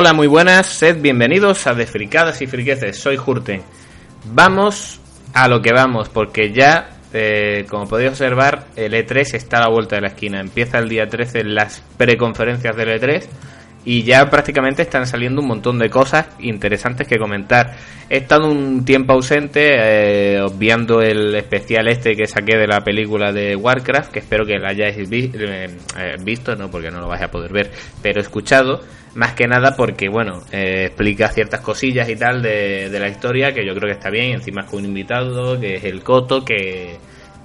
Hola, muy buenas, sed bienvenidos a Desfricadas y Friqueces, soy Jurten. Vamos a lo que vamos, porque ya, eh, como podéis observar, el E3 está a la vuelta de la esquina. Empieza el día 13 las preconferencias del E3 y ya prácticamente están saliendo un montón de cosas interesantes que comentar. He estado un tiempo ausente, eh, obviando el especial este que saqué de la película de Warcraft, que espero que la hayáis eh, eh, visto, no porque no lo vais a poder ver, pero escuchado, más que nada porque, bueno, explica ciertas cosillas y tal de, de la historia que yo creo que está bien, encima es con un invitado, que es el Coto, que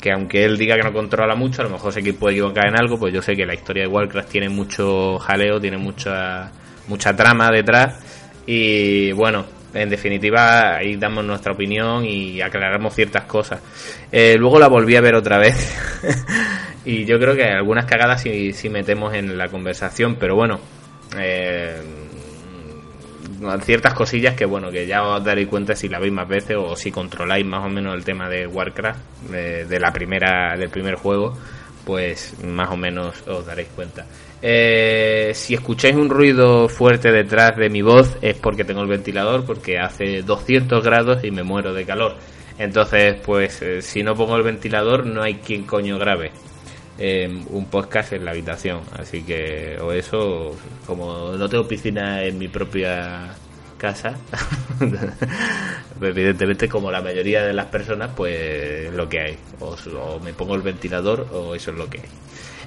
que aunque él diga que no controla mucho, a lo mejor que puede equivocar en algo, pues yo sé que la historia de Warcraft tiene mucho jaleo, tiene mucha, mucha trama detrás y bueno, en definitiva ahí damos nuestra opinión y aclaramos ciertas cosas. Eh, luego la volví a ver otra vez y yo creo que algunas cagadas sí, sí metemos en la conversación, pero bueno, eh, ciertas cosillas que bueno que ya os daréis cuenta si la veis más veces o si controláis más o menos el tema de Warcraft de, la primera del primer juego pues más o menos os daréis cuenta. Eh, si escucháis un ruido fuerte detrás de mi voz es porque tengo el ventilador porque hace 200 grados y me muero de calor. Entonces pues eh, si no pongo el ventilador no hay quien coño grave un podcast en la habitación. Así que, o eso, como no tengo piscina en mi propia casa, evidentemente como la mayoría de las personas, pues lo que hay. O, me pongo el ventilador o eso es lo que hay.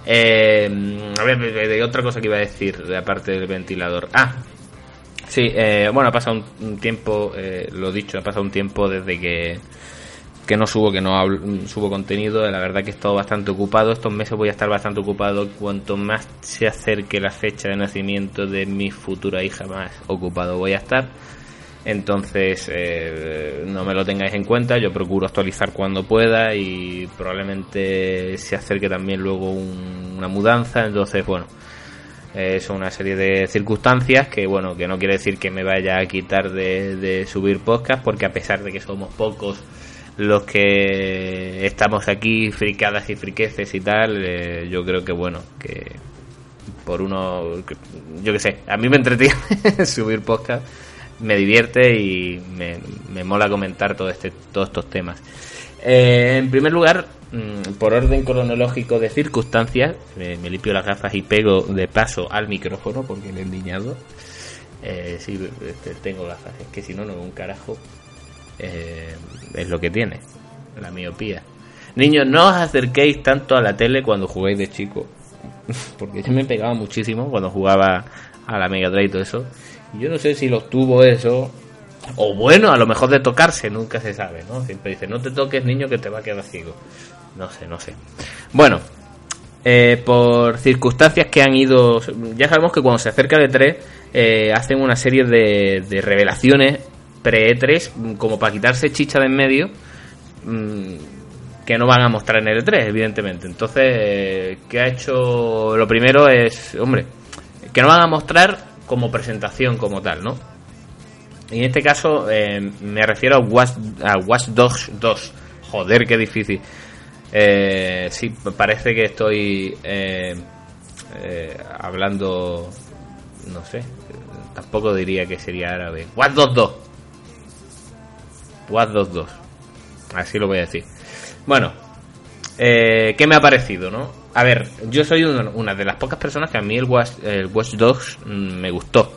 Eh, a ver, otra cosa que iba a decir, aparte del ventilador. Ah, sí, eh, bueno, ha pasado un, tiempo, eh, lo dicho, ha pasado un tiempo desde que que no subo, que no subo contenido. La verdad que he estado bastante ocupado. Estos meses voy a estar bastante ocupado. Cuanto más se acerque la fecha de nacimiento de mi futura hija, más ocupado voy a estar. Entonces, eh, no me lo tengáis en cuenta. Yo procuro actualizar cuando pueda y probablemente se acerque también luego una mudanza. Entonces, bueno, es son una serie de circunstancias que, bueno, que no quiere decir que me vaya a quitar de subir podcast, porque a pesar de que somos pocos los que estamos aquí fricadas y friqueces y tal, eh, yo creo que bueno, que por uno, yo que sé, a mí me entretiene subir podcast, me divierte y me, mola comentar todo este, todos estos temas. Eh, en primer lugar, mm, por orden cronológico de circunstancias, me limpio las gafas y pego de paso al micrófono porque me he endiñado. Eh, sí, este, tengo gafas, es que si no, no veo un carajo. Eh, es lo que tiene, la miopía. Niños, no os acerquéis tanto a la tele cuando jugáis de chico, porque yo me pegaba muchísimo cuando jugaba a la Mega Drive y todo eso. yo no sé si los tuvo eso, o bueno, a lo mejor de tocarse, nunca se sabe, ¿no? Siempre dice, no te toques niño que te va a quedar ciego. No sé, no sé. Bueno, eh, por circunstancias que han ido... Ya sabemos que cuando se acerca de 3 eh, hacen una serie de revelaciones pre-E3 como para quitarse chicha de en medio mm, que no van a mostrar en el E3, evidentemente. Entonces, ¿qué ha hecho? Lo primero es, hombre, que no van a mostrar como presentación como tal, ¿no? Y en este caso eh, me refiero a Watch, a Watch Dogs 2. Joder, qué difícil. Eh, sí, parece que estoy eh, eh, hablando, no sé, tampoco diría que sería árabe. Watch Dogs 2. Watch 2 Así lo voy a decir. Bueno, eh, ¿qué me ha parecido, no? A ver, yo soy una, de las pocas personas que a mí el Watch, Dogs mm, me gustó.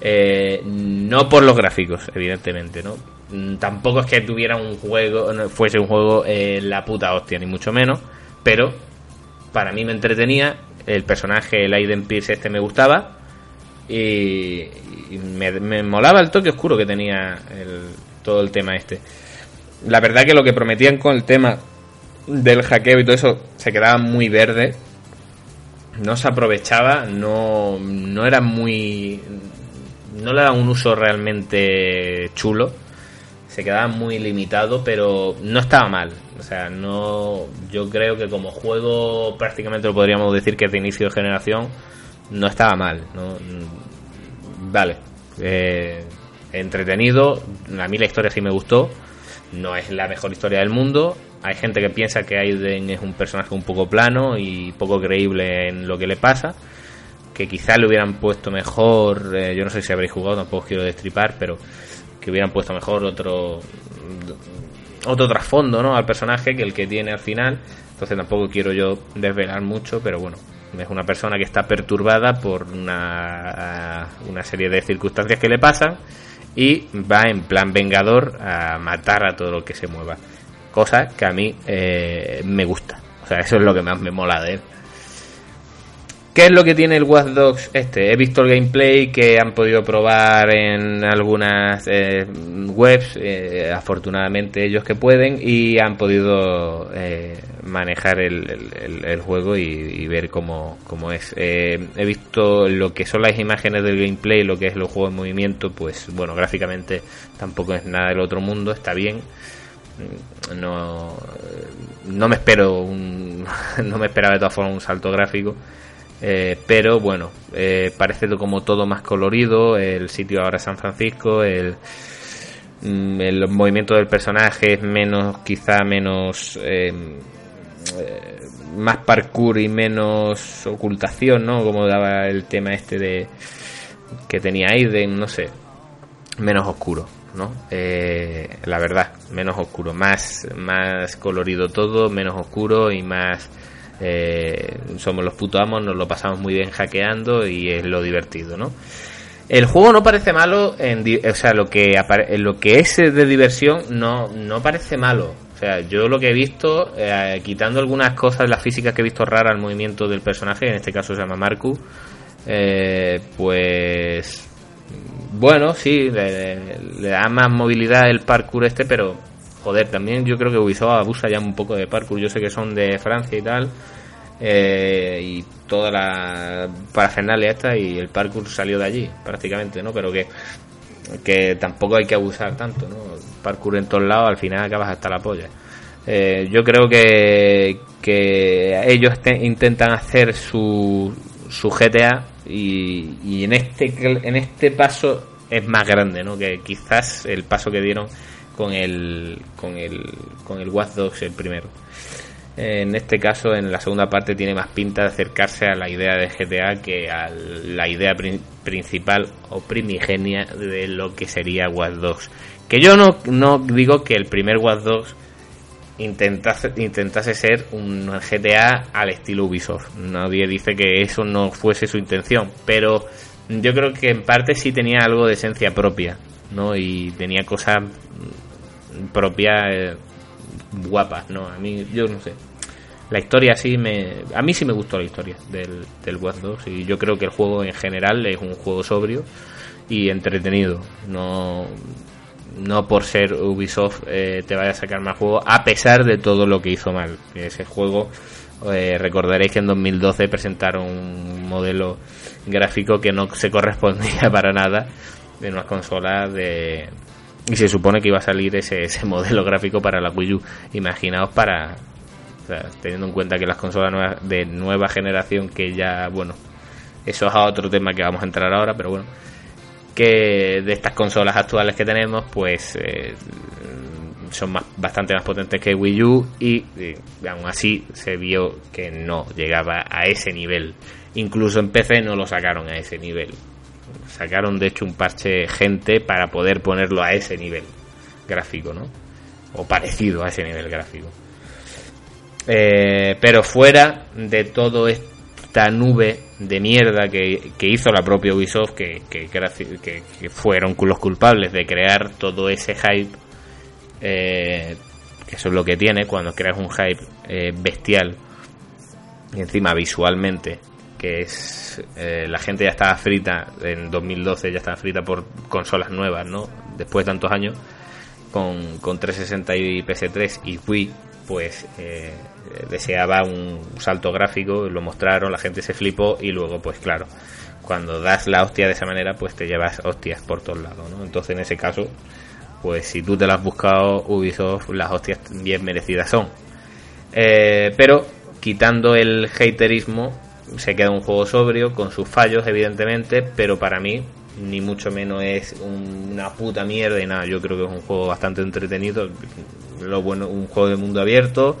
Eh, no por los gráficos, evidentemente, ¿no? Mm, tampoco es que tuviera un juego, fuese un juego eh, la puta hostia, ni mucho menos. Pero para mí me entretenía. El personaje, el Aiden Pierce este me gustaba. Y, me, me, molaba el toque oscuro que tenía el, todo el tema este. La verdad que lo que prometían con el tema del hackeo y todo eso se quedaba muy verde. No se aprovechaba, no, no era muy... No le daban un uso realmente chulo. Se quedaba muy limitado, pero no estaba mal. O sea, no. Yo creo que como juego prácticamente lo podríamos decir que es de inicio de generación. No estaba mal. ¿no? Vale. Eh, entretenido. A mí la historia sí me gustó. No es la mejor historia del mundo. Hay gente que piensa que Aiden es un personaje un poco plano y poco creíble en lo que le pasa. que quizá le hubieran puesto mejor, eh, yo no sé si habréis jugado, tampoco quiero destripar, pero que hubieran puesto mejor otro otro trasfondo ¿no? al personaje que el que tiene al final. Entonces tampoco quiero yo desvelar mucho, pero bueno, es una persona que está perturbada por una, una serie de circunstancias que le pasan y va en plan vengador a matar a todo lo que se mueva. Cosa que a mí eh, me gusta. O sea, eso es lo que más me mola de él. ¿Qué es lo que tiene el Watch Dogs este? He visto el gameplay que han podido probar en algunas eh, webs, eh, afortunadamente ellos que pueden, y han podido eh, manejar el, juego y, ver cómo, cómo es. he visto lo que son las imágenes del gameplay, lo que es el juego en movimiento, pues bueno, gráficamente tampoco es nada del otro mundo, está bien. No, no me espero un, no me esperaba de todas formas un salto gráfico eh, pero bueno, eh, parece como todo más colorido. El sitio ahora es San Francisco. El, mm, el movimiento del personaje es menos, quizá menos. Eh, más parkour y menos ocultación, ¿no? Como daba el tema este de. que tenía Aiden, no sé. Menos oscuro. ¿no? la verdad, menos oscuro, más, más colorido todo, menos oscuro y más eh, somos los putos amos, nos lo pasamos muy bien hackeando y es lo divertido, ¿no? El juego no parece malo, o sea, lo que, lo que es de diversión no, no parece malo. O sea, yo lo que he visto, eh, quitando algunas cosas, las físicas que he visto raras al movimiento del personaje, en este caso se llama Marku, eh, pues bueno, sí, le, da más movilidad el parkour este, pero también yo creo que Ubisoft abusa ya un poco de parkour. Yo sé que son de Francia y tal. Eh, y toda la parafernalia esta y el parkour salió de allí prácticamente, ¿no? Pero que, que tampoco hay que abusar tanto, ¿no? parkour en todos lados, al final acabas hasta la polla. Eh, yo creo que, que ellos intentan hacer su, su GTA y, y en este en este paso es más grande, ¿no? Que quizás el paso que dieron con el con el con el Watch Dogs el primero. En este caso, en la segunda parte tiene más pinta de acercarse a la idea de GTA que a la idea principal o primigenia de lo que sería Watch Dogs. Que yo no, no digo que el primer Watch Dogs intentase, intentase ser un GTA al estilo Ubisoft. Nadie dice que eso no fuese su intención, pero yo creo que en parte sí tenía algo de esencia propia, ¿no? Y tenía cosas propias eh, guapas, ¿no? A mí, yo no sé. La historia sí me a mí sí me gustó la historia del, del Watch 2 y yo creo que el juego en general es un juego sobrio y entretenido. No no por ser Ubisoft eh, te vaya a sacar más juego a pesar de todo lo que hizo mal. Ese juego eh, recordaréis que en 2012 presentaron un modelo gráfico que no se correspondía para nada de unas consolas de y se supone que iba a salir ese, ese modelo gráfico para la Wii U imaginaos para teniendo en cuenta que las consolas de nueva generación, que ya, bueno, eso es otro tema que vamos a entrar ahora, pero bueno, que de estas consolas actuales que tenemos, pues eh, son más, bastante más potentes que Wii U y, aún así se vio que no llegaba a ese nivel. Incluso en PC no lo sacaron a ese nivel. Sacaron de hecho un parche gente para poder ponerlo a ese nivel gráfico, ¿no? O parecido a ese nivel gráfico. Eh, pero fuera de todo esta nube de mierda que, hizo la propia Ubisoft, que, fueron los culpables de crear todo ese hype, eh, que eso es lo que tiene cuando creas un hype eh, bestial, y encima visualmente, que es la gente ya estaba frita en 2012, ya estaba frita por consolas nuevas, ¿no? Después de tantos años, con, con 360 y PS3 y Wii, pues eh, deseaba un salto gráfico, lo mostraron, la gente se flipó y luego, pues claro, cuando das la hostia de esa manera, pues te llevas hostias por todos lados, ¿no? Entonces, en ese caso, pues si tú te las has buscado, Ubisoft, las hostias bien merecidas son. Eh, pero, quitando el haterismo, se queda un juego sobrio, con sus fallos, evidentemente, pero para mí, ni mucho menos es una puta mierda y nada. Yo creo que es un juego bastante entretenido lo bueno, un juego de mundo abierto,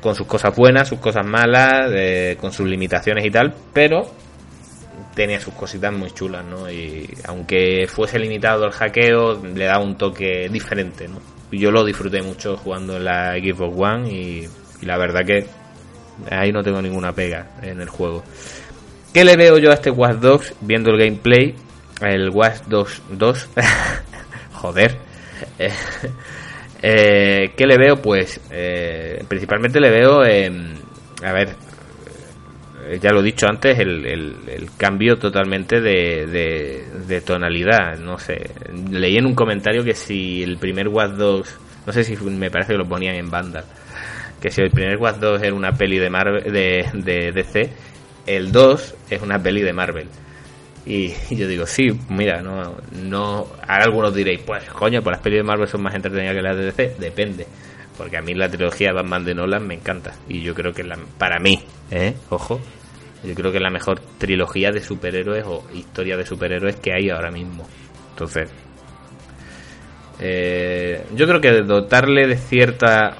con sus cosas buenas, sus cosas malas, con sus limitaciones y tal, pero tenía sus cositas muy chulas, ¿no? Y aunque fuese limitado el hackeo, le da un toque diferente, ¿no? Yo lo disfruté mucho jugando en la Xbox One y, la verdad que ahí no tengo ninguna pega en el juego. ¿Qué le veo yo a este Watch Dogs viendo el gameplay? El Watch Dogs 2. Joder. Eh, ¿Qué le veo? Pues eh, principalmente le veo, a ver, eh, ya lo he dicho antes, el, cambio totalmente de, de, tonalidad. No sé, leí en un comentario que si el primer Watch 2, no sé si me parece que lo ponían en banda, que si el primer Watch 2 era una peli de, Marvel, de, de DC, el 2 es una peli de Marvel. Y, yo digo, sí, mira, no, no. Ahora algunos diréis, pues coño, pues las pelis de Marvel son más entretenidas que las de DC. Depende. Porque a mí la trilogía Batman de Nolan me encanta. Y yo creo que la, para mí, ¿eh? Ojo, yo creo que es la mejor trilogía de superhéroes o historia de superhéroes que hay ahora mismo. Entonces, eh, yo creo que dotarle de cierta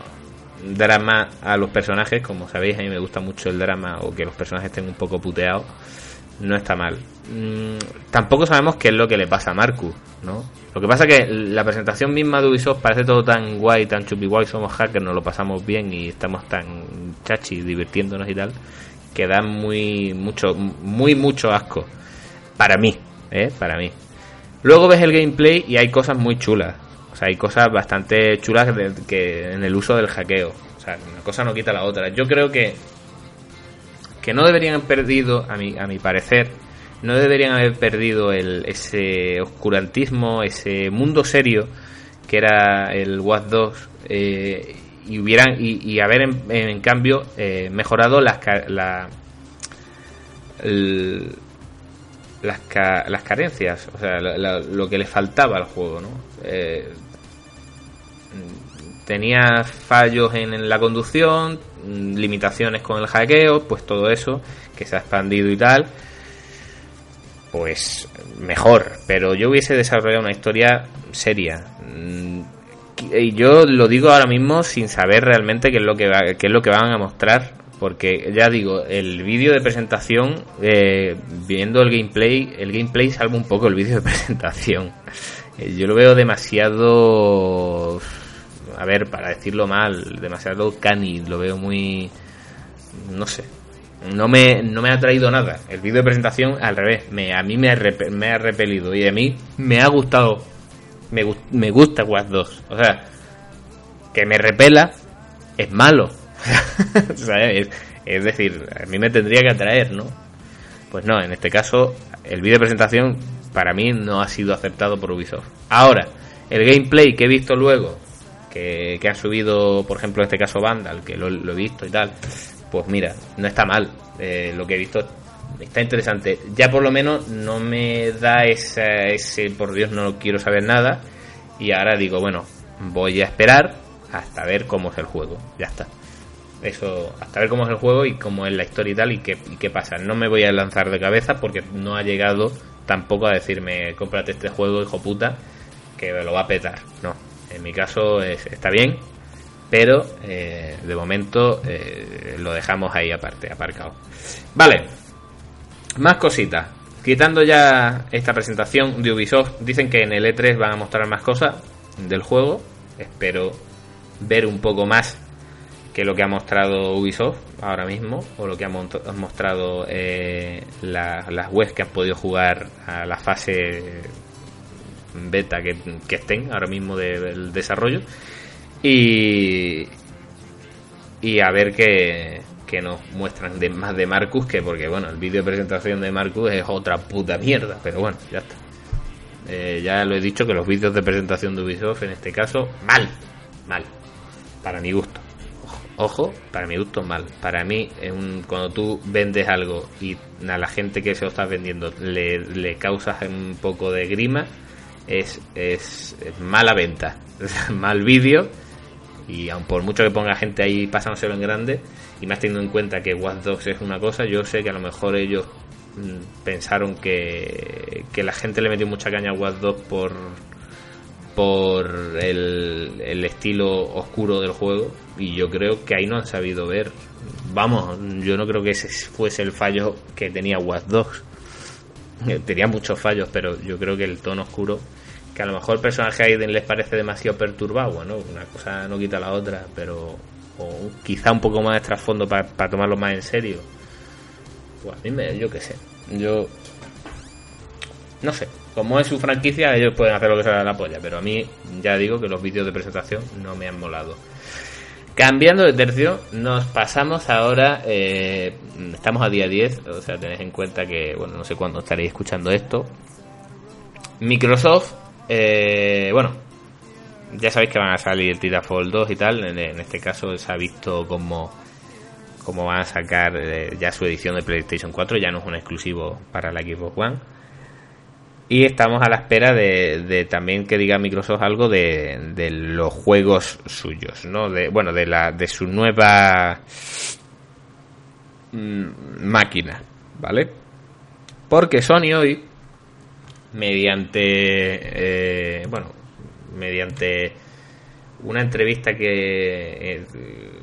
drama a los personajes, como sabéis, a mí me gusta mucho el drama o que los personajes estén un poco puteados, no está mal. Mm, tampoco sabemos qué es lo que le pasa a Marcus, ¿no? Lo que pasa es que la presentación misma de Ubisoft parece todo tan guay, tan chupi guay, somos hackers, nos lo pasamos bien y estamos tan chachi divirtiéndonos y tal, que da muy mucho muy mucho asco para mí, ¿eh? Para mí. Luego ves el gameplay y hay cosas muy chulas. O sea, hay cosas bastante chulas que en el uso del hackeo. O sea, una cosa no quita la otra. Yo creo que que no deberían haber perdido, a mi, a mi parecer, no deberían haber perdido el, ese oscurantismo, ese mundo serio que era el Watch 2 eh, y hubieran y, haber en, cambio eh, mejorado las la, las, las carencias, o sea, lo que le faltaba al juego, ¿no? Eh, tenía fallos en, la conducción, limitaciones con el hackeo, pues todo eso que se ha expandido y tal, pues mejor, pero yo hubiese desarrollado una historia seria y yo lo digo ahora mismo sin saber realmente qué es lo que, es lo que van a mostrar. Porque ya digo, el vídeo de presentación, eh, viendo el gameplay, el gameplay salva un poco el vídeo de presentación. Eh, yo lo veo demasiado, a ver, para decirlo mal, demasiado cani, lo veo muy, no sé, no me, no me ha traído nada. El vídeo de presentación, al revés, me, a mí me ha, repelido y a mí me ha gustado me, me gusta Watch 2. O sea, que me repela es malo. es, decir, a mí me tendría que atraer, ¿no? Pues no, en este caso, el vídeo de presentación para mí no ha sido aceptado por Ubisoft. Ahora, el gameplay que he visto luego, que, que ha subido, por ejemplo, en este caso Vandal, que lo, he visto y tal, pues mira, no está mal. Eh, lo que he visto está interesante. Ya por lo menos no me da ese, por Dios, no quiero saber nada. Y ahora digo, bueno, voy a esperar hasta ver cómo es el juego. Ya está. Eso, hasta ver cómo es el juego y cómo es la historia y tal y qué, qué pasa. No me voy a lanzar de cabeza porque no ha llegado tampoco a decirme, cómprate este juego, hijo puta, que lo va a petar. No, en mi caso está bien, pero eh, de momento eh, lo dejamos ahí aparte, aparcado. Vale, más cositas. Quitando ya esta presentación de Ubisoft, dicen que en el E3 van a mostrar más cosas del juego. Espero ver un poco más que lo que ha mostrado Ubisoft ahora mismo, o lo que ha mostrado eh, las webs que han podido jugar a la fase beta que, estén ahora mismo del desarrollo. Y, y a ver qué, que nos muestran de, más de Marcus que porque, bueno, el vídeo de presentación de Marcus es otra puta mierda, pero bueno, ya está. Eh, ya lo he dicho que los vídeos de presentación de Ubisoft en este caso, mal, mal, para mi gusto. Ojo, para mi gusto mal. Para mí, un, cuando tú vendes algo y a la gente que se lo está vendiendo le, le causas un poco de grima, es, es, es mala venta, mal vídeo. Y aun por mucho que ponga gente ahí pasándoselo en grande y más teniendo en cuenta que Watch Dogs es una cosa, yo sé que a lo mejor ellos mm, pensaron que, que la gente le metió mucha caña a Watch Dogs por por el, el estilo oscuro del juego. Y yo creo que ahí no han sabido ver. Vamos yo no creo que ese fuese el fallo que tenía Watch Dogs. Tenía muchos fallos, pero yo creo que el tono oscuro, que a lo mejor el personaje Aiden les parece demasiado perturbado, ¿no? Una cosa no quita la otra, pero o quizá un poco más de trasfondo para tomarlo más en serio. Pues a mí me, yo qué sé, yo no sé, como es su franquicia, ellos pueden hacer lo que se les da la polla, pero a mí ya digo que los vídeos de presentación no me han molado. Cambiando de tercio, nos pasamos ahora, eh, estamos a día 10, o sea, tenéis en cuenta que, bueno, no sé cuándo estaréis escuchando esto. Microsoft, eh, bueno, ya sabéis que van a salir Titanfall 2 y tal, en, este caso se ha visto como, como van a sacar eh, ya su edición de PlayStation 4, ya no es un exclusivo para la Xbox One y estamos a la espera de, también que diga Microsoft algo de, los juegos suyos, ¿no? Bueno, de, la, de su nueva mm, máquina, ¿vale? Porque Sony hoy, mediante, eh, bueno, mediante una entrevista que, eh,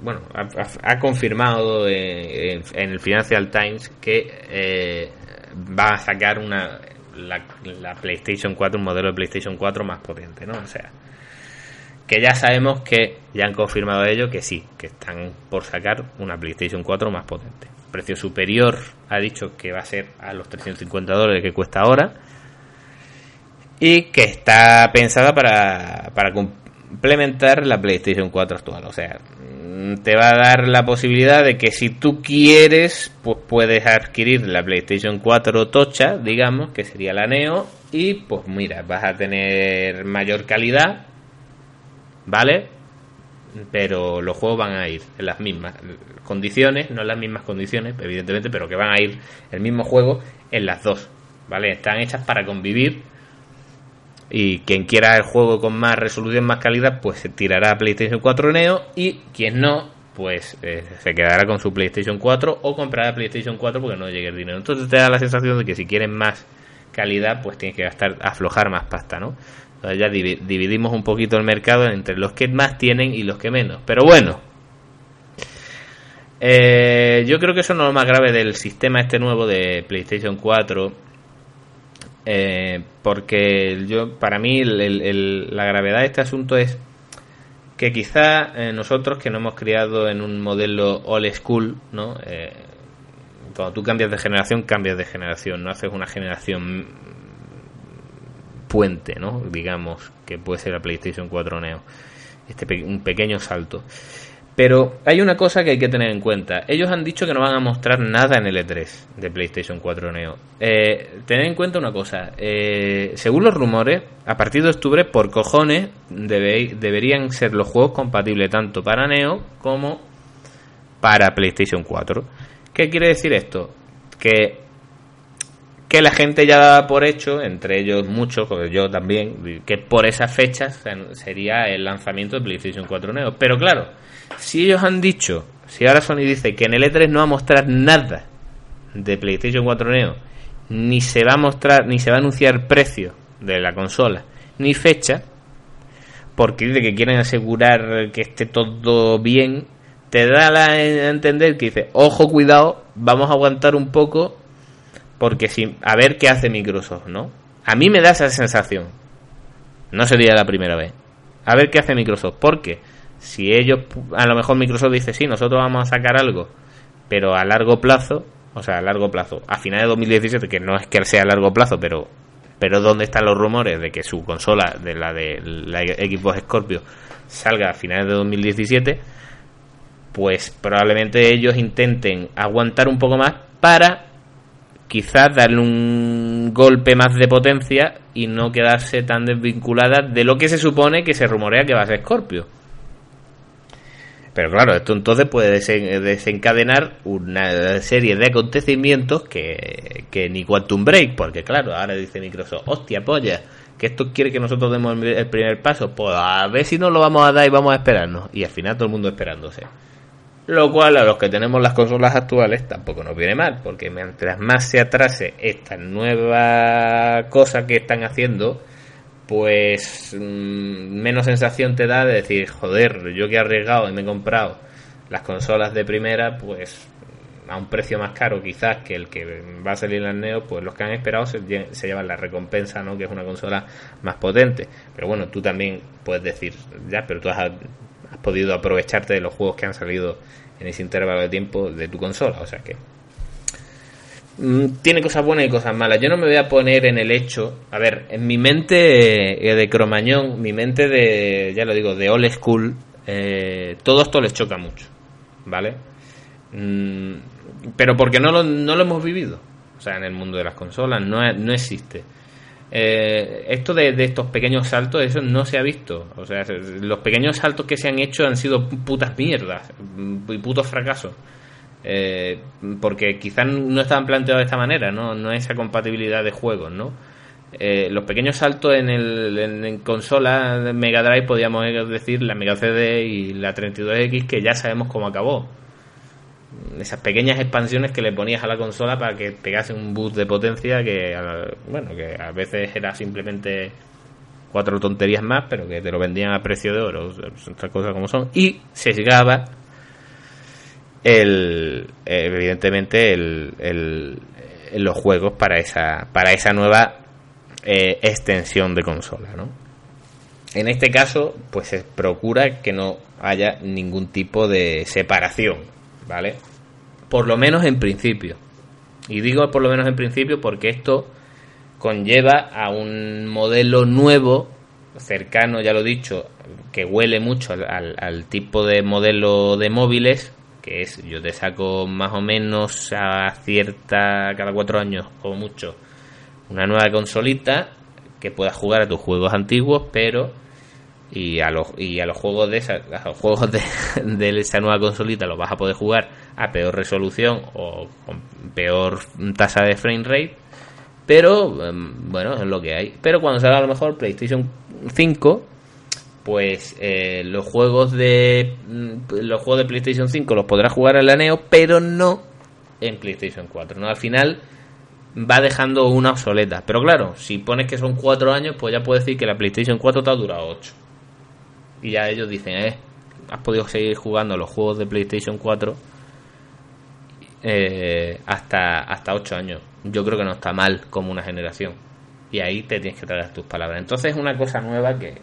bueno, ha, confirmado en, el Financial Times que eh, va a sacar una la, PlayStation 4, un modelo de PlayStation 4 más potente, ¿no? O sea, que ya sabemos que ya han confirmado ello que sí, que están por sacar una PlayStation 4 más potente. Precio superior ha dicho que va a ser a los 350 dólares que cuesta ahora y que está pensada para, para complementar la PlayStation 4 actual. O sea, te va a dar la posibilidad de que si tú quieres, pues puedes adquirir la PlayStation 4 tocha, digamos, que sería la Neo, y pues mira, vas a tener mayor calidad, ¿vale? Pero los juegos van a ir en las mismas condiciones, no en las mismas condiciones, evidentemente, pero que van a ir el mismo juego en las dos, ¿vale? Están hechas para convivir y quien quiera el juego con más resolución, más calidad, pues se tirará a PlayStation 4 Neo. Y quien no, pues eh, se quedará con su PlayStation 4 o comprará PlayStation 4 porque no llegue el dinero. Entonces te da la sensación de que si quieren más calidad, pues tienes que gastar, aflojar más pasta, ¿no? Entonces ya dividimos un poquito el mercado entre los que más tienen y los que menos. Pero bueno, eh, yo creo que eso no es lo más grave del sistema este nuevo de PlayStation 4 eh, porque yo, para mí, la gravedad de este asunto es que quizá eh, nosotros que no hemos criado en un modelo old school, ¿no? Eh, cuando tú cambias de generación, cambias de generación, no haces una generación puente, ¿no? Digamos, que puede ser la PlayStation 4 Neo. Este un pequeño salto. Pero hay una cosa que hay que tener en cuenta. Ellos han dicho que no van a mostrar nada en el E3 de PlayStation 4 Neo. Eh, tened en cuenta una cosa. Eh, según los rumores, a partir de octubre, por cojones, deberían ser los juegos compatibles tanto para Neo como para PlayStation 4. ¿Qué quiere decir esto? Que, que la gente ya da por hecho, entre ellos muchos, yo también, que por esas fechas sería el lanzamiento de PlayStation 4 Neo. Pero claro, si ellos han dicho, si ahora Sony dice que en el E3 no va a mostrar nada de PlayStation 4 Neo, ni se va a mostrar, ni se va a anunciar precio de la consola, ni fecha, porque dice que quieren asegurar que esté todo bien, te da a entender que dice, ojo, cuidado, vamos a aguantar un poco, porque si, a ver qué hace Microsoft, ¿no? A mí me da esa sensación. No sería la primera vez. A ver qué hace Microsoft. porque si ellos, a lo mejor Microsoft dice, sí, nosotros vamos a sacar algo, pero a largo plazo, o sea, a largo plazo, a finales de 2017, que no es que sea a largo plazo, pero pero ¿dónde están los rumores de que su consola, de la de la Xbox Scorpio, salga a finales de 2017? Pues probablemente ellos intenten aguantar un poco más para quizás darle un golpe más de potencia y no quedarse tan desvinculada de lo que se supone que se rumorea que va a ser Scorpio. Pero claro, esto entonces puede desencadenar una serie de acontecimientos que, que ni Quantum Break, porque claro, ahora dice Microsoft, hostia, polla, que esto quiere que nosotros demos el primer paso, pues a ver si no lo vamos a dar y vamos a esperarnos. Y al final todo el mundo esperándose. Lo cual a los que tenemos las consolas actuales tampoco nos viene mal, porque mientras más se atrase esta nueva cosa que están haciendo, pues mm, menos sensación te da de decir, joder, yo que he arriesgado y me he comprado las consolas de primera, pues a un precio más caro quizás que el que va a salir el Neo, pues los que han esperado se, se, llevan la recompensa, ¿no? Que es una consola más potente. Pero bueno, tú también puedes decir, ya, pero tú has, has podido aprovecharte de los juegos que han salido en ese intervalo de tiempo de tu consola, o sea que tiene cosas buenas y cosas malas. Yo no me voy a poner en el hecho, a ver, en mi mente eh, de cromañón, mi mente de, ya lo digo, de old school, eh, todo esto les choca mucho, ¿vale? Mm, pero porque no lo, no lo hemos vivido, o sea, en el mundo de las consolas no, no existe. Eh, esto de, estos pequeños saltos, eso no se ha visto. O sea, los pequeños saltos que se han hecho han sido putas mierdas y putos fracasos. Eh, porque quizás no estaban planteados de esta manera, ¿no? No esa compatibilidad de juegos, ¿no? Eh, los pequeños saltos en, el, consola de Mega Drive, podríamos decir la Mega CD y la 32X, que ya sabemos cómo acabó esas pequeñas expansiones que le ponías a la consola para que pegase un boost de potencia que bueno que a veces era simplemente cuatro tonterías más pero que te lo vendían a precio de oro otras cosas como son y se llegaba el evidentemente el, el, los juegos para esa para esa nueva eh, extensión de consola ¿no? en este caso pues se procura que no haya ningún tipo de separación ¿vale? Por lo menos en principio. Y digo por lo menos en principio porque esto conlleva a un modelo nuevo, cercano, ya lo he dicho, que huele mucho al, tipo de modelo de móviles, que es yo te saco más o menos a cierta, cada cuatro años o mucho, una nueva consolita que puedas jugar a tus juegos antiguos, pero y a los y a los juegos de esa, juegos de, esa nueva consolita los vas a poder jugar a peor resolución o con peor tasa de frame rate pero em, bueno es lo que hay. Pero cuando salga a lo mejor PlayStation 5 pues eh, los juegos de mm, los juegos de PlayStation 5 los podrás jugar en la Neo pero no en PlayStation 4 no al final va dejando una obsoleta pero claro si pones que son 4 años pues ya puedes decir que la PlayStation 4 te ha durado 8 y ya ellos dicen, eh, has podido seguir jugando los juegos de PlayStation 4 eh, hasta, hasta 8 años. Yo creo que no está mal como una generación. Y ahí te tienes que traer tus palabras. Entonces es una cosa nueva que,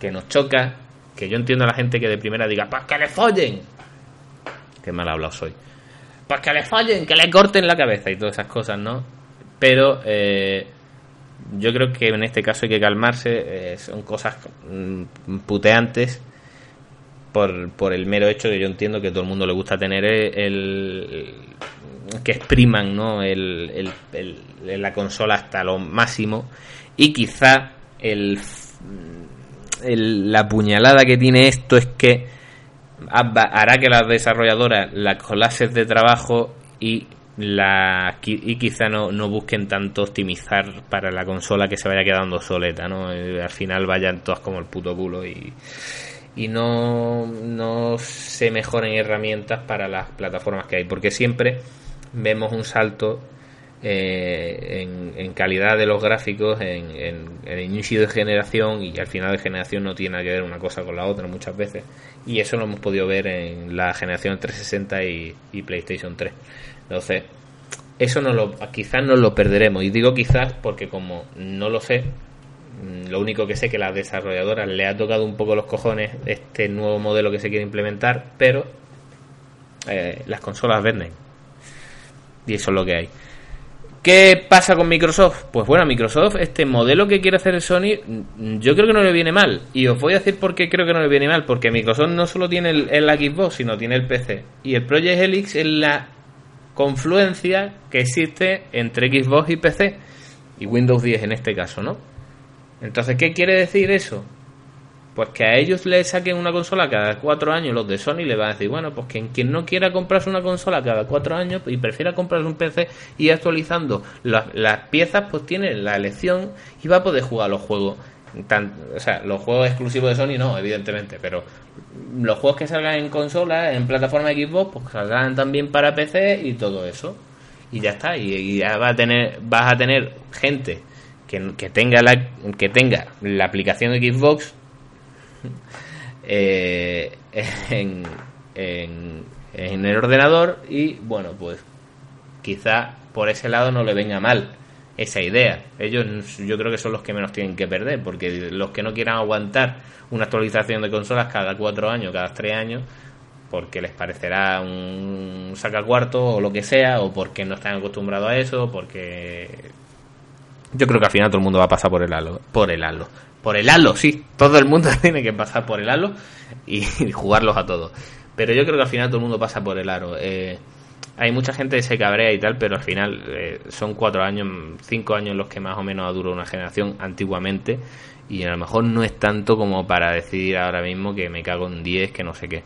que nos choca, que yo entiendo a la gente que de primera diga, pues que le follen. Qué mal hablado soy. Pues que le follen, que le corten la cabeza y todas esas cosas, ¿no? Pero eh, yo creo que en este caso hay que calmarse, eh, son cosas mm, puteantes por, por el mero hecho que yo entiendo que todo el mundo le gusta tener el, que expriman ¿no? el, la consola hasta lo máximo y quizá el, la puñalada que tiene esto es que hará que las desarrolladoras las clases de trabajo y y quizá no, no busquen tanto optimizar para la consola que se vaya quedando soleta, ¿no? Eh, al final vayan todas como el puto culo y, y no, no se mejoren herramientas para las plataformas que hay, porque siempre vemos un salto eh, en, calidad de los gráficos en, en, el inicio de generación y al final de generación no tiene que ver una cosa con la otra muchas veces y eso lo hemos podido ver en la generación 360 y, y PlayStation 3 entonces, eso no lo, quizás no lo perderemos. Y digo quizás porque como no lo sé, mm, lo único que sé que a las desarrolladoras le ha tocado un poco los cojones este nuevo modelo que se quiere implementar, pero eh, las consolas venden. Y eso es lo que hay. ¿Qué pasa con Microsoft? Pues bueno, Microsoft, este modelo que quiere hacer Sony, mm, yo creo que no le viene mal. Y os voy a decir por qué creo que no le viene mal. Porque Microsoft no solo tiene el, el Xbox, sino tiene el PC. Y el Project Helix es la confluencia que existe entre Xbox y PC y Windows 10 en este caso, ¿no? Entonces, ¿qué quiere decir eso? Pues que a ellos le saquen una consola cada cuatro años, los de Sony le van a decir, bueno, pues que quien no quiera comprarse una consola cada cuatro años y prefiera comprarse un PC y actualizando las, piezas, pues tiene la elección y va a poder jugar los juegos o sea, los juegos exclusivos de Sony no, evidentemente, pero los juegos que salgan en consola, en plataforma Xbox, pues salgan también para PC y todo eso. Y ya está, y, ya va a tener, vas a tener gente que, que, tenga la que tenga la aplicación de Xbox eh, en, el ordenador y bueno, pues quizá por ese lado no le venga mal esa idea. Ellos yo creo que son los que menos tienen que perder, porque los que no quieran aguantar una actualización de consolas cada cuatro años, cada tres años, porque les parecerá un sacacuarto o lo que sea, o porque no están acostumbrados a eso, porque yo creo que al final todo el mundo va a pasar por el halo, por el halo, por el halo, sí, todo el mundo tiene que pasar por el halo y jugarlos a todos. Pero yo creo que al final todo el mundo pasa por el aro. Eh, hay mucha gente que se cabrea y tal, pero al final eh, son cuatro años, cinco años los que más o menos ha durado una generación antiguamente y a lo mejor no es tanto como para decir ahora mismo que me cago en 10, que no sé qué.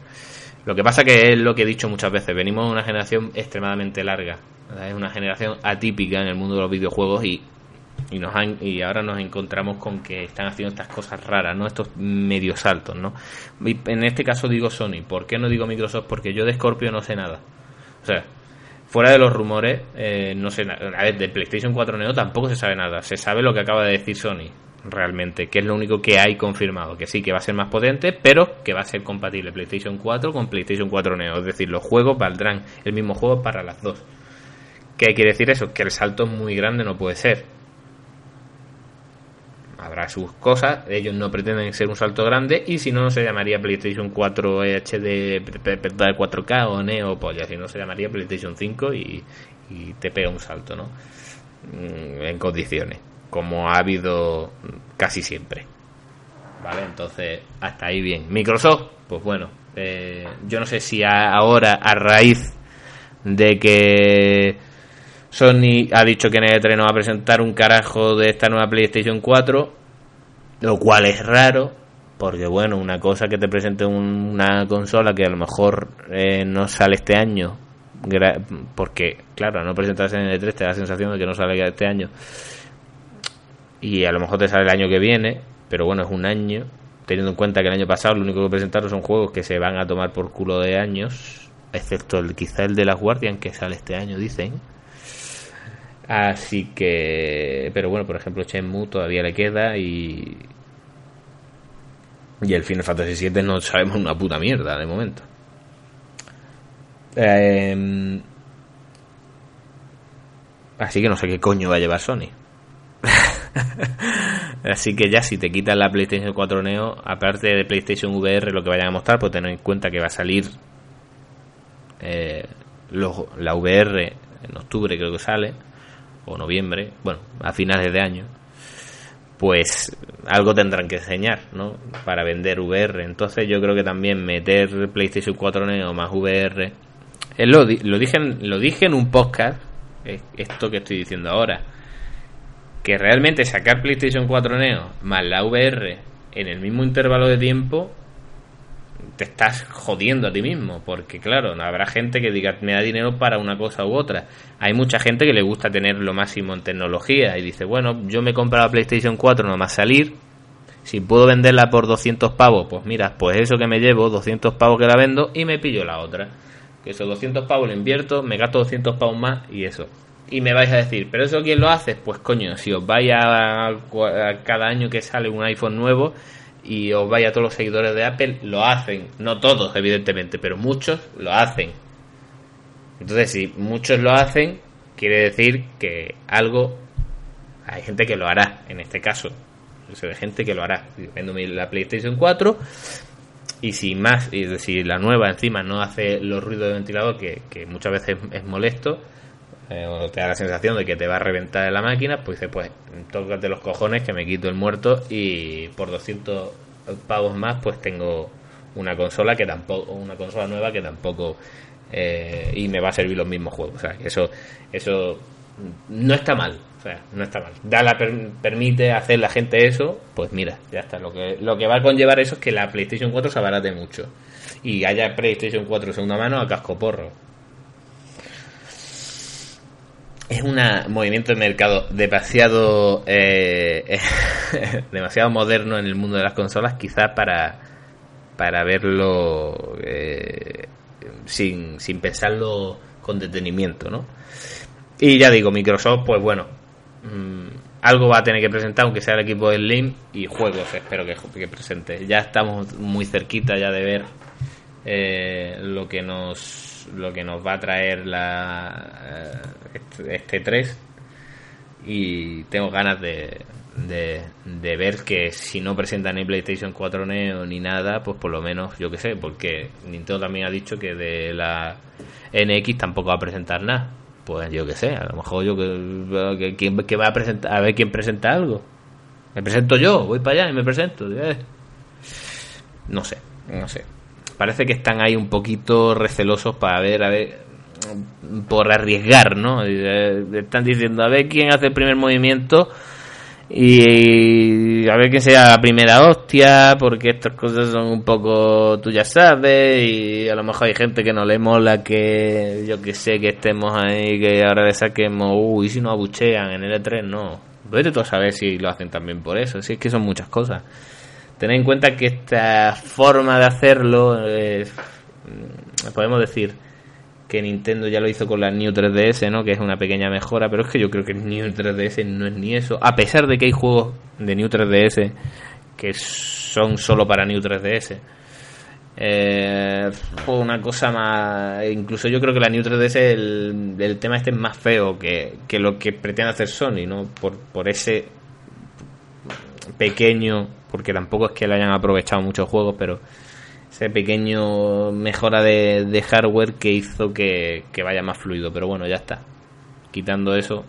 Lo que pasa que es lo que he dicho muchas veces, venimos de una generación extremadamente larga, es una generación atípica en el mundo de los videojuegos y, y, nos han, y ahora nos encontramos con que están haciendo estas cosas raras, ¿no? Estos medios saltos, ¿no? en este caso digo Sony, ¿por qué no digo Microsoft? Porque yo de Scorpio no sé nada. O sea, fuera de los rumores, eh, no sé nada. A ver, de PlayStation 4 Neo tampoco se sabe nada. Se sabe lo que acaba de decir Sony realmente, que es lo único que hay confirmado, que sí, que va a ser más potente, pero que va a ser compatible PlayStation 4 con PlayStation 4 Neo, es decir, los juegos valdrán el mismo juego para las dos. ¿Qué quiere decir eso? Que el salto es muy grande no puede ser. Habrá sus cosas, ellos no pretenden ser un salto grande y si no, no se llamaría PlayStation 4 HD 4K o Neo, ya si no se llamaría PlayStation 5 y, y te pega un salto, ¿no? Mm, en condiciones como ha habido casi siempre. ¿Vale? Entonces, hasta ahí bien. Microsoft, pues bueno, eh, yo no sé si ahora, a raíz de que Sony ha dicho que en el E3 no va a presentar un carajo de esta nueva PlayStation 4, lo cual es raro, porque bueno, una cosa que te presente una consola que a lo mejor eh, no sale este año, porque claro, no presentarse en el E3 te da la sensación de que no sale este año y a lo mejor te sale el año que viene, pero bueno, es un año, teniendo en cuenta que el año pasado lo único que presentaron son juegos que se van a tomar por culo de años, excepto el quizá el de las Guardian que sale este año, dicen. Así que, pero bueno, por ejemplo, Shenmue todavía le queda y y el Final Fantasy VII no sabemos una puta mierda de momento. Em, así que no sé qué coño va a llevar Sony. Así que ya si te quitas la PlayStation 4 Neo, aparte de PlayStation VR, lo que vayan a mostrar, pues tener en cuenta que va a salir eh, la VR en octubre creo que sale, o noviembre, bueno, a finales de año, pues algo tendrán que enseñar, ¿no? Para vender VR. Entonces yo creo que también meter PlayStation 4 Neo más VR, lo, lo, dije, lo dije en un podcast, esto que estoy diciendo ahora que realmente sacar PlayStation 4 Neo más la VR en el mismo intervalo de tiempo te estás jodiendo a ti mismo, porque claro, habrá gente que diga, me da dinero para una cosa u otra. Hay mucha gente que le gusta tener lo máximo en tecnología y dice, bueno, yo me he comprado PlayStation 4 nomás salir, si puedo venderla por 200 pavos, pues mira, pues eso que me llevo, 200 pavos que la vendo y me pillo la otra. Que esos 200 pavos lo invierto, me gasto 200 pavos más y eso. Y me vais a decir, ¿pero eso quién lo hace? Pues coño, si os vais a, cada año que sale un iPhone nuevo y os vais a todos los seguidores de Apple, lo hacen. No todos, evidentemente, pero muchos lo hacen. Entonces, si muchos lo hacen, quiere decir que algo hay gente que lo hará, en este caso. Hay gente que lo hará. Vendo la PlayStation 4 y si más, y si la nueva encima no hace los ruidos de ventilador, que, que muchas veces es molesto, eh, o te da la sensación de que te va a reventar la máquina, pues dices, pues tócate los cojones que me quito el muerto y por 200 pavos más pues tengo una consola que tampoco una consola nueva que tampoco eh, y me va a servir los mismos juegos. O sea eso eso no está mal o sea no está mal. Da la permite hacer la gente eso pues mira ya está. Lo que lo que va a conllevar eso es que la PlayStation 4 se abarate mucho y haya PlayStation 4 segunda mano a casco porro es un movimiento de mercado demasiado eh, demasiado moderno en el mundo de las consolas quizás para para verlo eh, sin, sin pensarlo con detenimiento no y ya digo Microsoft pues bueno mm, algo va a tener que presentar aunque sea el equipo de Slim y juegos espero que, que presente. Ya estamos muy cerquita ya de ver eh, lo que nos lo que nos va a traer la este, este 3 y tengo ganas de, de, ver que si no presentan ni PlayStation 4 Neo ni nada, pues por lo menos, yo que sé, porque Nintendo también ha dicho que de la NX tampoco va a presentar nada. Pues yo que sé, a lo mejor yo que, que, va a presentar, a ver quién presenta algo. Me presento yo, voy para allá y me presento. Eh. No sé, no sé. Parece que están ahí un poquito recelosos para ver, a ver, por arriesgar, ¿no? Eh, están diciendo a ver quién hace el primer movimiento y a ver quién sea la primera hostia, porque estas cosas son un poco, tú ya sabes, y a lo mejor hay gente que no le mola que, yo que sé, que estemos ahí, que ahora le saquemos, uy, si nos abuchean en el E3, no. Vete tú a saber si lo hacen también por eso, si es que son muchas cosas. Tened en cuenta que esta forma de hacerlo, es, podemos decir, que Nintendo ya lo hizo con la New 3DS, ¿no? Que es una pequeña mejora, pero es que yo creo que el New 3DS no es ni eso. A pesar de que hay juegos de New 3DS que son solo para New 3DS. Eh, una cosa más. Incluso yo creo que la New 3DS, el, tema este es más feo que, que lo que pretende hacer Sony, ¿no? Por, por ese pequeño. Porque tampoco es que le hayan aprovechado muchos juegos, pero ese pequeño mejora de, hardware que hizo que, vaya más fluido. Pero bueno, ya está. Quitando eso,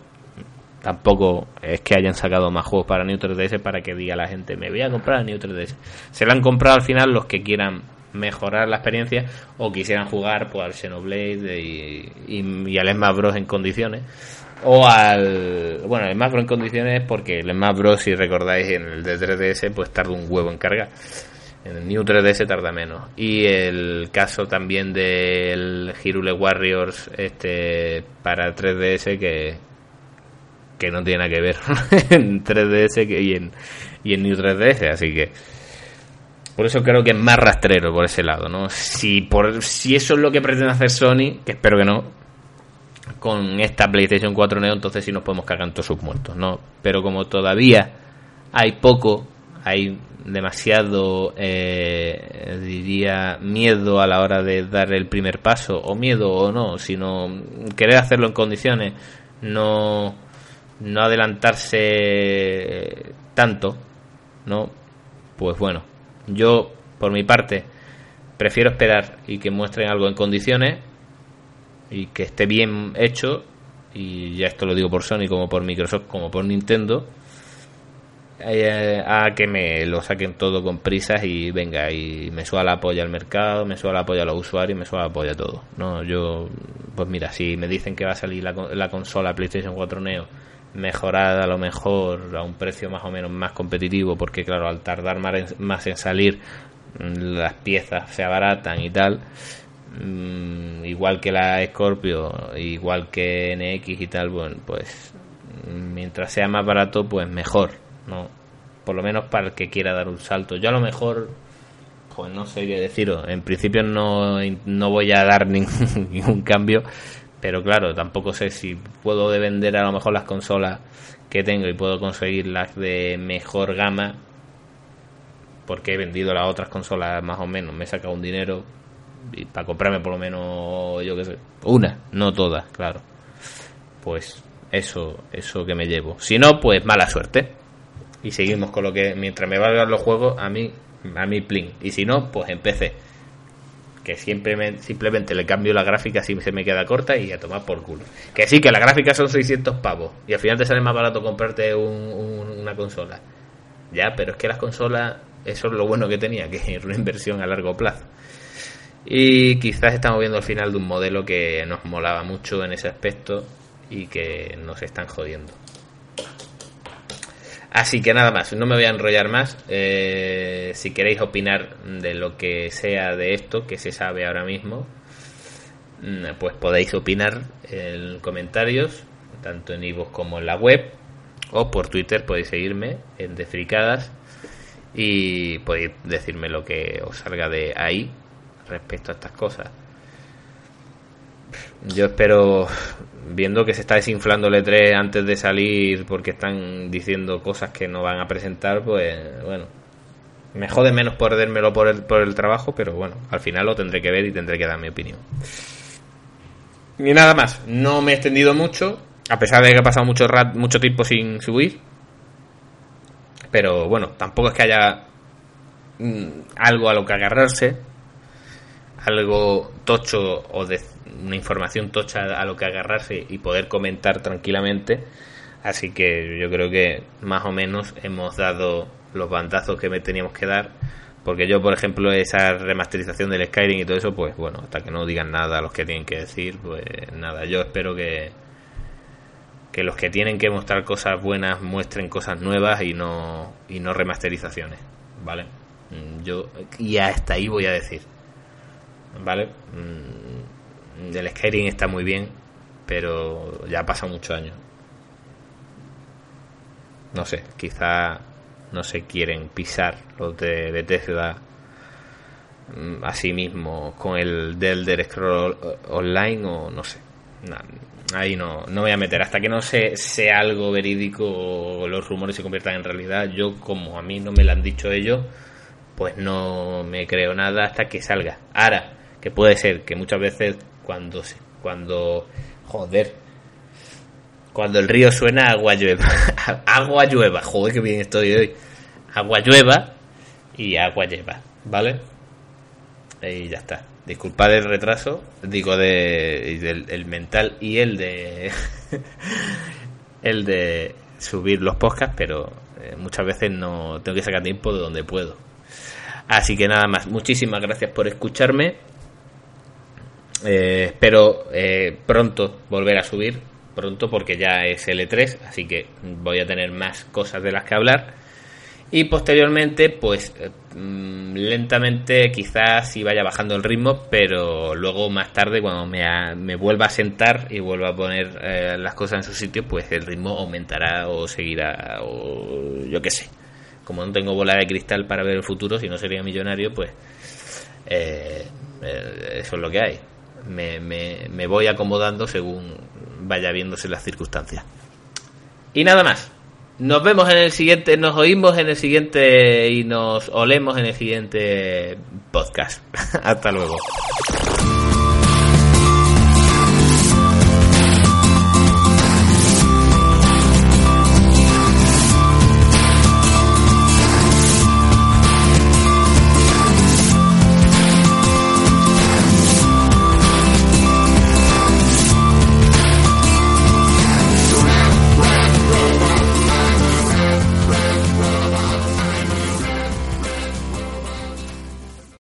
tampoco es que hayan sacado más juegos para New 3DS para que diga la gente, me voy a comprar New 3DS. Se lo han comprado al final los que quieran mejorar la experiencia o quisieran jugar pues, al Xenoblade y, y, al Smash Bros en condiciones o al bueno el Smash en condiciones porque el Smash Bros si recordáis en el de 3DS pues tarda un huevo en cargar en el New 3DS tarda menos. Y el caso también del Hirule Warriors este para 3DS que, que no tiene nada que ver en 3DS que, y, en, y en New 3DS. Así que por eso creo que es más rastrero por ese lado. ¿no? Si, por, si eso es lo que pretende hacer Sony, que espero que no, con esta PlayStation 4 Neo, entonces sí nos podemos cagar en todos sus muertos. ¿no? Pero como todavía hay poco, hay demasiado, eh, diría, miedo a la hora de dar el primer paso, o miedo o no, sino querer hacerlo en condiciones, no, no adelantarse tanto, ¿no? Pues bueno, yo, por mi parte, prefiero esperar y que muestren algo en condiciones y que esté bien hecho, y ya esto lo digo por Sony como por Microsoft como por Nintendo, eh, a que me lo saquen todo con prisas y venga, y me suba la polla al mercado, me suba la a los usuarios, me suba la a todo. No, yo, pues mira, si me dicen que va a salir la, la consola PlayStation 4 Neo mejorada a lo mejor a un precio más o menos más competitivo, porque claro, al tardar más en, salir, mm, las piezas se abaratan y tal. Mm, igual que la Scorpio, igual que NX y tal, bueno, pues mientras sea más barato, pues mejor no por lo menos para el que quiera dar un salto. Yo a lo mejor, pues no sé qué deciros. En principio no, no voy a dar ningún, cambio, pero claro, tampoco sé si puedo de vender a lo mejor las consolas que tengo y puedo conseguir las de mejor gama, porque he vendido las otras consolas más o menos, me he sacado un dinero y para comprarme por lo menos, yo qué sé, una, no todas, claro. Pues eso, eso que me llevo. Si no, pues mala suerte. Y seguimos con lo que mientras me valgan los juegos a mí a mí plin. Y si no pues empecé. Que siempre simplemente le cambio la gráfica si se me queda corta y a tomar por culo. Que sí que la gráfica son 600 pavos. Y al final te sale más barato comprarte una consola. Ya pero es que las consolas eso es lo bueno que tenía que es una inversión a largo plazo y quizás estamos viendo el final de un modelo que nos molaba mucho en ese aspecto y que nos están jodiendo Así que nada más, no me voy a enrollar más. Eh, si queréis opinar de lo que sea de esto, que se sabe ahora mismo, mm, pues podéis opinar en comentarios, tanto en iVoox como en la web, o por Twitter podéis seguirme en Defricadas y podéis decirme lo que os salga de ahí respecto a estas cosas. Yo espero viendo que se está desinflando el E3 antes de salir porque están diciendo cosas que no van a presentar, pues bueno, Me jode menos perdérmelo por el, por el trabajo, pero bueno, al final lo tendré que ver y tendré que dar mi opinión. Y nada más, no me he extendido mucho, a pesar de que ha pasado mucho, mucho tiempo sin subir. Pero bueno, tampoco es que haya mm, algo a lo que agarrarse, algo tocho o de una información tocha a lo que agarrarse y poder comentar tranquilamente. Así que yo creo que más o menos hemos dado los bandazos que me teníamos que dar. Porque yo, por ejemplo, esa remasterización del Skyrim y todo eso, pues bueno, hasta que no digan nada los que tienen que decir, pues nada, yo espero que, que los que tienen que mostrar cosas buenas muestren cosas nuevas y no, y no remasterizaciones, ¿vale? Mm, yo, y hasta ahí voy a decir, ¿vale? Mm, el Skyrim está muy bien, pero ya ha pasado muchos años. No sé, quizá no se quieren pisar los de Bethesda mm, así mismo con el del Scroll Online o no sé. ahí no, no voy a meter. Hasta que no se, sea algo verídico o los rumores se conviertan en realidad, yo como a mí no me lo han dicho ellos, pues no me creo nada hasta que salga. Ahora, que puede ser que muchas veces cuando cuando joder cuando el río suena, agua llueva. agua llueva. Joder, que bien estoy hoy. Agua llueva y agua lleva. ¿Vale? Y ya está. Disculpad el retraso. Digo, de, el mental y el de. el de subir los podcasts, pero eh, muchas veces no tengo que sacar tiempo de donde puedo. Así que nada más. Muchísimas gracias por escucharme. Eh, espero eh, pronto volver a subir pronto porque ya es L3, así que voy a tener más cosas de las que hablar. Y posteriormente, pues eh, mm, lentamente quizás sí vaya bajando el ritmo, pero luego más tarde cuando me, me vuelva a sentar y vuelva a poner las cosas en su sitio, pues el ritmo aumentará o seguirá o yo qué sé. Como no tengo bola de cristal para ver el futuro, si no sería millonario, pues eso es lo que hay. Me, me, voy acomodando según vaya viéndose las circunstancias. Y nada más. Nos vemos en el siguiente, nos oímos en el siguiente y nos olemos en el siguiente podcast. Hasta luego.